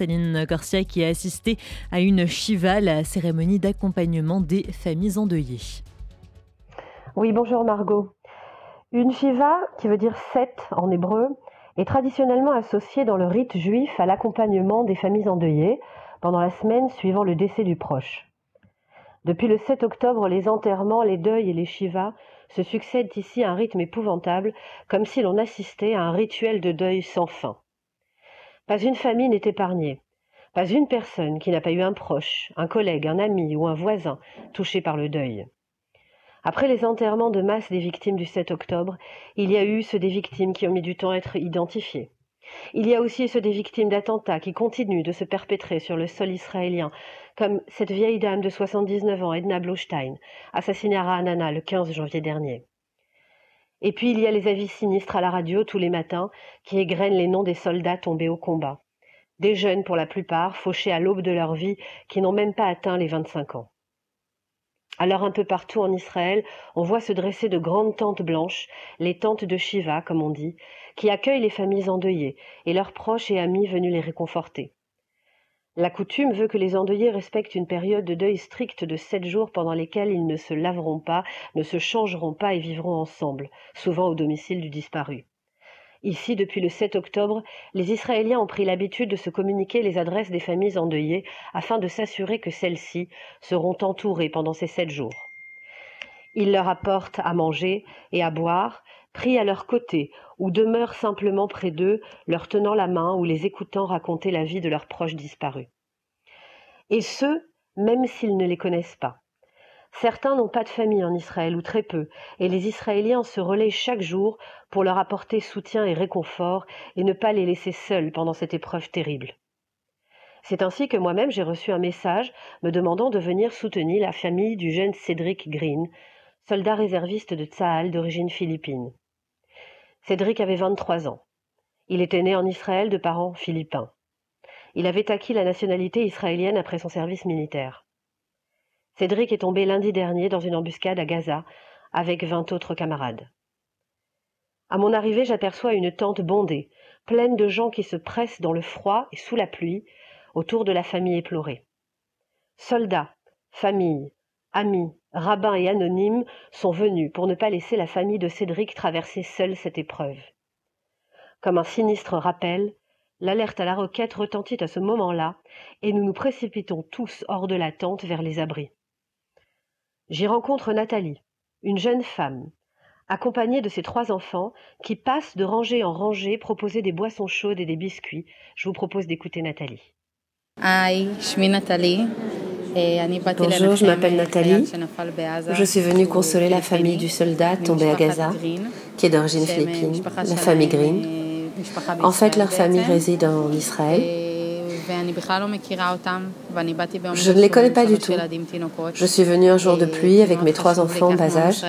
Céline Garcia qui a assisté à une Shiva, la cérémonie d'accompagnement des familles endeuillées. Oui, bonjour Margot. Une Shiva, qui veut dire sept en hébreu, est traditionnellement associée dans le rite juif à l'accompagnement des familles endeuillées pendant la semaine suivant le décès du proche. Depuis le 7 octobre, les enterrements, les deuils et les shivas se succèdent ici à un rythme épouvantable, comme si l'on assistait à un rituel de deuil sans fin. Pas une famille n'est épargnée, pas une personne qui n'a pas eu un proche, un collègue, un ami ou un voisin touché par le deuil. Après les enterrements de masse des victimes du 7 octobre, il y a eu ceux des victimes qui ont mis du temps à être identifiées. Il y a aussi ceux des victimes d'attentats qui continuent de se perpétrer sur le sol israélien, comme cette vieille dame de 79 ans, Edna Blostein, assassinée à Ra'anana le 15 janvier dernier. Et puis il y a les avis sinistres à la radio tous les matins qui égrènent les noms des soldats tombés au combat. Des jeunes pour la plupart, fauchés à l'aube de leur vie, qui n'ont même pas atteint les 25 ans. Alors un peu partout en Israël, on voit se dresser de grandes tentes blanches, les tentes de Shiva, comme on dit, qui accueillent les familles endeuillées et leurs proches et amis venus les réconforter. La coutume veut que les endeuillés respectent une période de deuil stricte de sept jours pendant lesquels ils ne se laveront pas, ne se changeront pas et vivront ensemble, souvent au domicile du disparu. Ici, depuis le 7 octobre, les Israéliens ont pris l'habitude de se communiquer les adresses des familles endeuillées afin de s'assurer que celles-ci seront entourées pendant ces sept jours. Ils leur apportent à manger et à boire, pris à leur côté ou demeurent simplement près d'eux, leur tenant la main ou les écoutant raconter la vie de leurs proches disparus. Et ce, même s'ils ne les connaissent pas. Certains n'ont pas de famille en Israël ou très peu, et les Israéliens se relaient chaque jour pour leur apporter soutien et réconfort et ne pas les laisser seuls pendant cette épreuve terrible. C'est ainsi que moi-même j'ai reçu un message me demandant de venir soutenir la famille du jeune Cédric Green, soldat réserviste de Tsahal d'origine philippine. Cédric avait 23 ans. Il était né en Israël de parents philippins. Il avait acquis la nationalité israélienne après son service militaire. Cédric est tombé lundi dernier dans une embuscade à Gaza avec vingt autres camarades. À mon arrivée, j'aperçois une tente bondée, pleine de gens qui se pressent dans le froid et sous la pluie autour de la famille éplorée. Soldats, familles, amis, rabbins et anonymes sont venus pour ne pas laisser la famille de Cédric traverser seule cette épreuve. Comme un sinistre rappel, l'alerte à la roquette retentit à ce moment-là, et nous nous précipitons tous hors de la tente vers les abris. J'y rencontre Nathalie, une jeune femme, accompagnée de ses trois enfants, qui passent de rangée en rangée proposer des boissons chaudes et des biscuits. Je vous propose d'écouter Nathalie. Nathalie. Bonjour, je m'appelle Nathalie. Je suis venue consoler la famille du soldat tombé à Gaza, qui est d'origine philippine, la famille Green. En fait, leur famille réside en Israël. Je ne les connais pas du tout. Je suis venue un jour de pluie avec mes trois enfants en bas âge,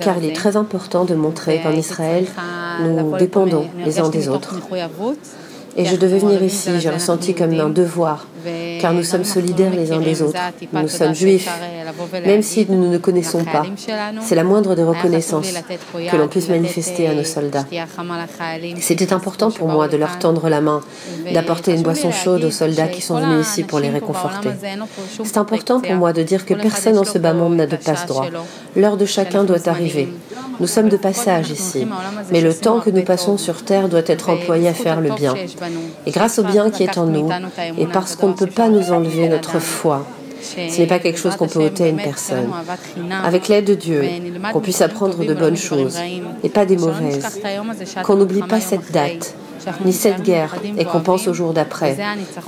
car il est très important de montrer qu'en Israël, nous dépendons les uns des autres. Et je devais venir ici, j'ai ressenti comme un devoir, car nous sommes solidaires les uns des autres. Nous sommes juifs, même si nous ne nous connaissons pas. C'est la moindre des reconnaissances que l'on puisse manifester à nos soldats. C'était important pour moi de leur tendre la main, d'apporter une boisson chaude aux soldats qui sont venus ici pour les réconforter. C'est important pour moi de dire que personne en ce bas monde n'a de passe-droit. L'heure de chacun doit arriver. Nous sommes de passage ici, mais le temps que nous passons sur Terre doit être employé à faire le bien. Et grâce au bien qui est en nous, et parce qu'on peut pas nous enlever notre foi, ce n'est pas quelque chose qu'on peut ôter à une personne. Avec l'aide de Dieu, qu'on puisse apprendre de bonnes choses et pas des mauvaises. Qu'on n'oublie pas cette date, ni cette guerre, et qu'on pense au jour d'après.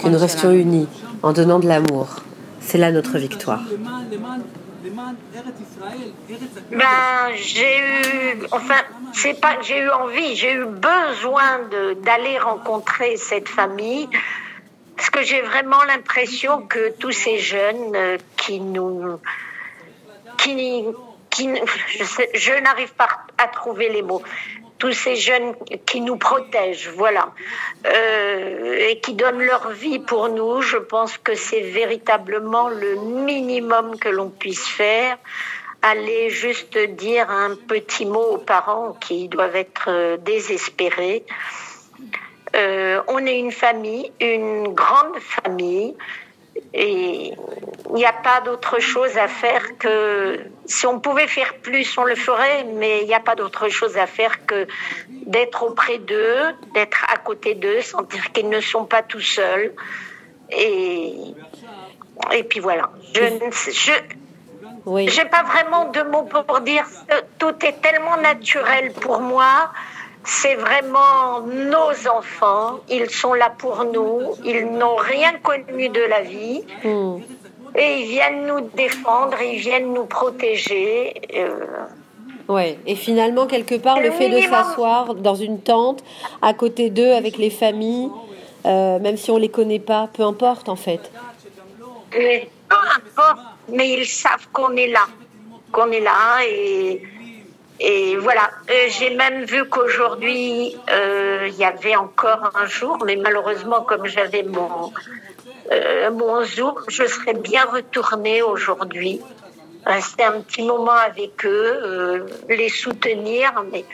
Que nous restions unis en donnant de l'amour. C'est là notre victoire. Ben, j'ai eu, enfin, c'est pas, j'ai eu envie, j'ai eu besoin d'aller rencontrer cette famille que j'ai vraiment l'impression que tous ces jeunes euh, qui nous, qui, qui je, n'arrive pas à trouver les mots, tous ces jeunes qui nous protègent, voilà, euh, et qui donnent leur vie pour nous, je pense que c'est véritablement le minimum que l'on puisse faire. Aller juste dire un petit mot aux parents qui doivent être euh, désespérés. Euh, on est une famille, une grande famille, et il n'y a pas d'autre chose à faire que si on pouvait faire plus, on le ferait, mais il n'y a pas d'autre chose à faire que d'être auprès d'eux, d'être à côté d'eux, sentir qu'ils ne sont pas tout seuls. Et, et puis voilà. Je n'ai je, pas vraiment de mots pour dire. Tout est tellement naturel pour moi c'est vraiment nos enfants. Ils sont là pour nous. Ils n'ont rien connu de la vie. Hmm. Et ils viennent nous défendre, ils viennent nous protéger. Euh. Ouais. Et finalement, quelque part, le, fait de s'asseoir dans une tente, à côté d'eux, avec les familles, euh, même si on les connaît pas, peu importe en fait. peu importe, mais ils savent qu'on est là, qu'on est là et et voilà, euh, j'ai même vu qu'aujourd'hui, euh, il y avait encore un jour, mais malheureusement, comme j'avais mon, euh, mon Zoom, je serais bien retournée aujourd'hui, rester un petit moment avec eux, les soutenir, mais,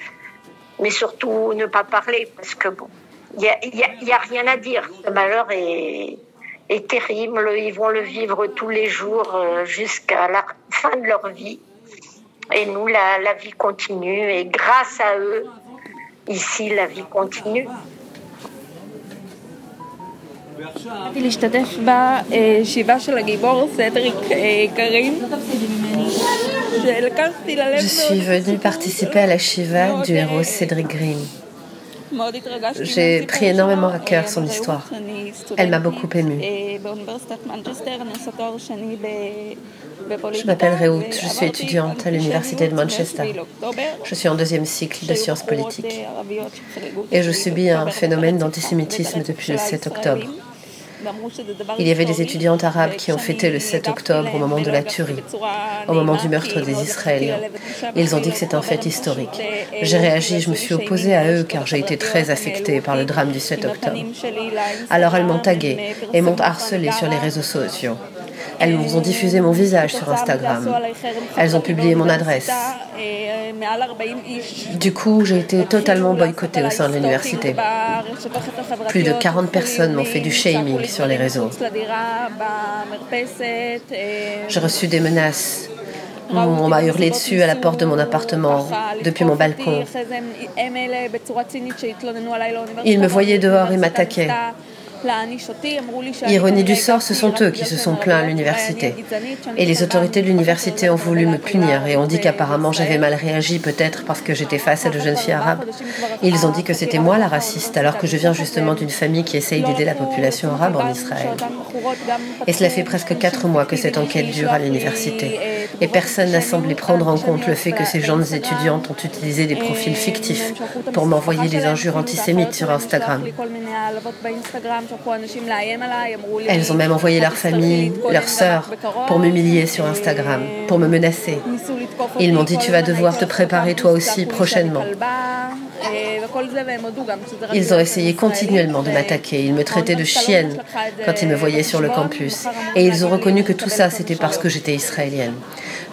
mais surtout ne pas parler, parce que bon, il n'y a, y a, rien à dire. Ce malheur est terrible, ils vont le vivre tous les jours jusqu'à la fin de leur vie. Et nous, la, vie continue. Et grâce à eux, ici, la vie continue. Je suis venue participer à la Shiva du héros Cédric Green. J'ai pris énormément à cœur son histoire. Elle m'a beaucoup émue. Je m'appelle Rehout, je suis étudiante à l'Université de Manchester. Je suis en deuxième cycle de sciences politiques. Et je subis un phénomène d'antisémitisme depuis le 7 octobre. Il y avait des étudiantes arabes qui ont fêté le 7 octobre au moment de la tuerie, au moment du meurtre des Israéliens. Ils ont dit que c'est un fait historique. J'ai réagi, je me suis opposée à eux car j'ai été très affectée par le drame du 7 octobre. Alors elles m'ont tagué et m'ont harcelé sur les réseaux sociaux. Elles ont diffusé mon visage sur Instagram. Elles ont publié mon adresse. Du coup, j'ai été totalement boycottée au sein de l'université. Plus de 40 personnes m'ont fait du shaming sur les réseaux. J'ai reçu des menaces. On m'a hurlé dessus à la porte de mon appartement, depuis mon balcon. Ils me voyaient dehors et m'attaquaient. Ironie du sort, ce sont eux qui se sont plaints à l'université. Et les autorités de l'université ont voulu me punir et ont dit qu'apparemment j'avais mal réagi, peut-être parce que j'étais face à de jeunes filles arabes. ils ont dit que c'était moi la raciste, alors que je viens justement d'une famille qui essaye d'aider la population arabe en Israël. Et cela fait presque quatre mois que cette enquête dure à l'université. Et personne n'a semblé prendre en compte le fait que ces jeunes étudiantes ont utilisé des profils fictifs pour m'envoyer des injures antisémites sur Instagram. Elles ont même envoyé leur famille, leurs sœurs, pour m'humilier sur Instagram, pour me menacer. Ils m'ont dit tu vas devoir te préparer toi aussi prochainement. Ils ont essayé continuellement de m'attaquer. Ils me traitaient de chienne quand ils me voyaient sur le campus. Et ils ont reconnu que tout ça, c'était parce que j'étais israélienne.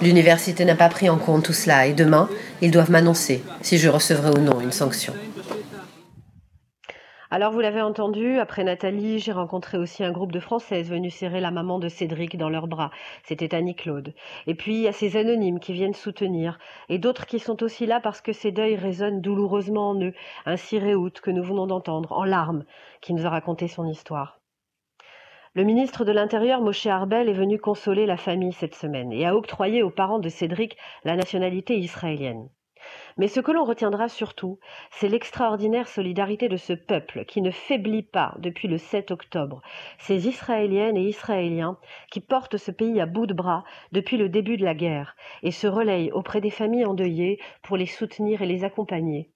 L'université n'a pas pris en compte tout cela et demain, ils doivent m'annoncer si je recevrai ou non une sanction. Alors, vous l'avez entendu, après Nathalie, j'ai rencontré aussi un groupe de Françaises venues serrer la maman de Cédric dans leurs bras. C'était Annie-Claude. Et puis, il y a ces anonymes qui viennent soutenir, et d'autres qui sont aussi là parce que ces deuils résonnent douloureusement en eux. Un Réout que nous venons d'entendre, en larmes, qui nous a raconté son histoire. Le ministre de l'Intérieur, Moshe Arbel, est venu consoler la famille cette semaine et a octroyé aux parents de Cédric la nationalité israélienne. Mais ce que l'on retiendra surtout, c'est l'extraordinaire solidarité de ce peuple qui ne faiblit pas depuis le 7 octobre, ces Israéliennes et Israéliens qui portent ce pays à bout de bras depuis le début de la guerre et se relayent auprès des familles endeuillées pour les soutenir et les accompagner.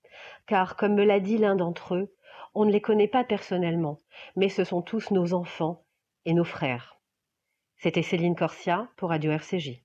Car, comme me l'a dit l'un d'entre eux, on ne les connaît pas personnellement, mais ce sont tous nos enfants et nos frères. C'était Céline Corsia pour Radio RCJ.